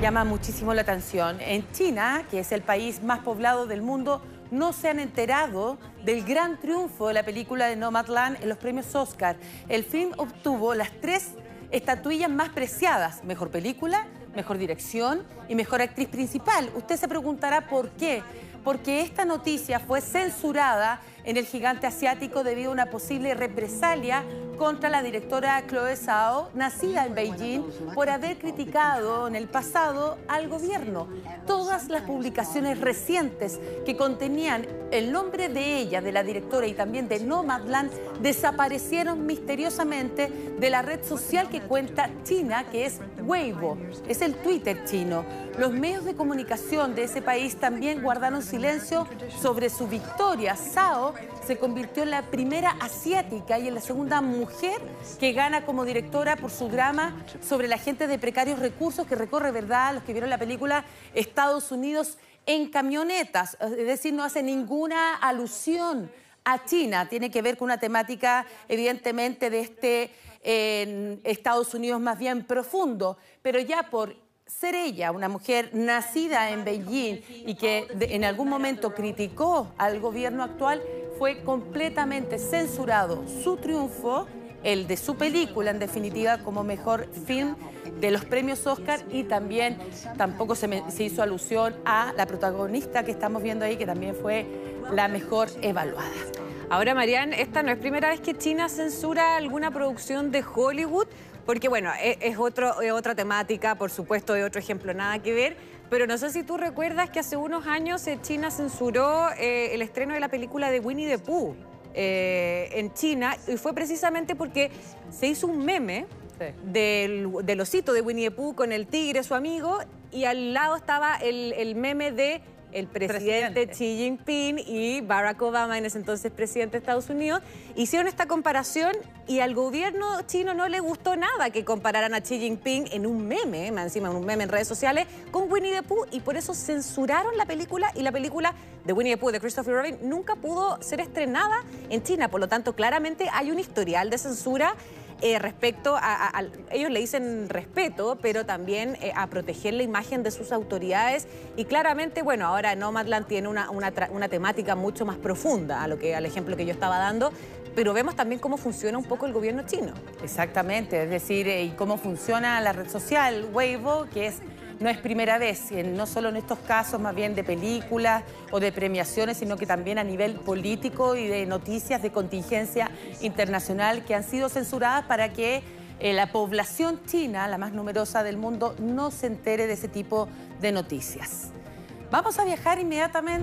llama muchísimo la atención. En China, que es el país más poblado del mundo, no se han enterado del gran triunfo de la película de Nomadland en los premios Oscar. El film obtuvo las tres estatuillas más preciadas, mejor película, mejor dirección y mejor actriz principal. Usted se preguntará por qué. Porque esta noticia fue censurada en el gigante asiático debido a una posible represalia contra la directora Chloe Zhao, nacida en Beijing, por haber criticado en el pasado al gobierno. Todas las publicaciones recientes que contenían el nombre de ella, de la directora y también de Nomadland, desaparecieron misteriosamente de la red social que cuenta China, que es Weibo, es el Twitter chino. Los medios de comunicación de ese país también guardaron silencio sobre su victoria. Zhao se convirtió en la primera asiática y en la segunda mujer que gana como directora por su drama sobre la gente de precarios recursos que recorre, ¿verdad? Los que vieron la película Estados Unidos en camionetas, es decir, no hace ninguna alusión a China, tiene que ver con una temática evidentemente de este Estados Unidos más bien profundo, pero ya por ser ella una mujer nacida en Beijing y que en algún momento criticó al gobierno actual, fue completamente censurado su triunfo, el de su película en definitiva como mejor film de los premios Oscar y también tampoco se, hizo alusión a la protagonista que estamos viendo ahí, que también fue la mejor evaluada. Ahora, Marian, esta no es primera vez que China censura alguna producción de Hollywood, porque bueno, e, es, otro, otra temática, por supuesto, es otro ejemplo, nada que ver, pero no sé si tú recuerdas que hace unos años eh, China censuró eh, el estreno de la película de Winnie the Pooh eh, en China, y fue precisamente porque se hizo un meme del, del, osito de Winnie the Pooh con el tigre, su amigo, y al lado estaba el, el meme de el presidente, Xi Jinping y Barack Obama, en ese entonces presidente de Estados Unidos, hicieron esta comparación y al gobierno chino no le gustó nada que compararan a Xi Jinping en un meme, más encima en un meme en redes sociales, con Winnie the Pooh y por eso censuraron la película y la película de Winnie the Pooh de Christopher Robin nunca pudo ser estrenada en China. Por lo tanto, claramente hay un historial de censura eh, respecto a, Ellos le dicen respeto, pero también eh, a proteger la imagen de sus autoridades. Y claramente, bueno, ahora Nomadland tiene una, una, temática mucho más profunda a lo que, al ejemplo que yo estaba dando, pero vemos también cómo funciona un poco el gobierno chino. Exactamente, es decir, eh, y cómo funciona la red social Weibo, que es no es primera vez, no solo en estos casos más bien de películas o de premiaciones, sino que también a nivel político y de noticias de contingencia internacional que han sido censuradas para que eh, la población china, la más numerosa del mundo, no se entere de ese tipo de noticias. Vamos a viajar inmediatamente.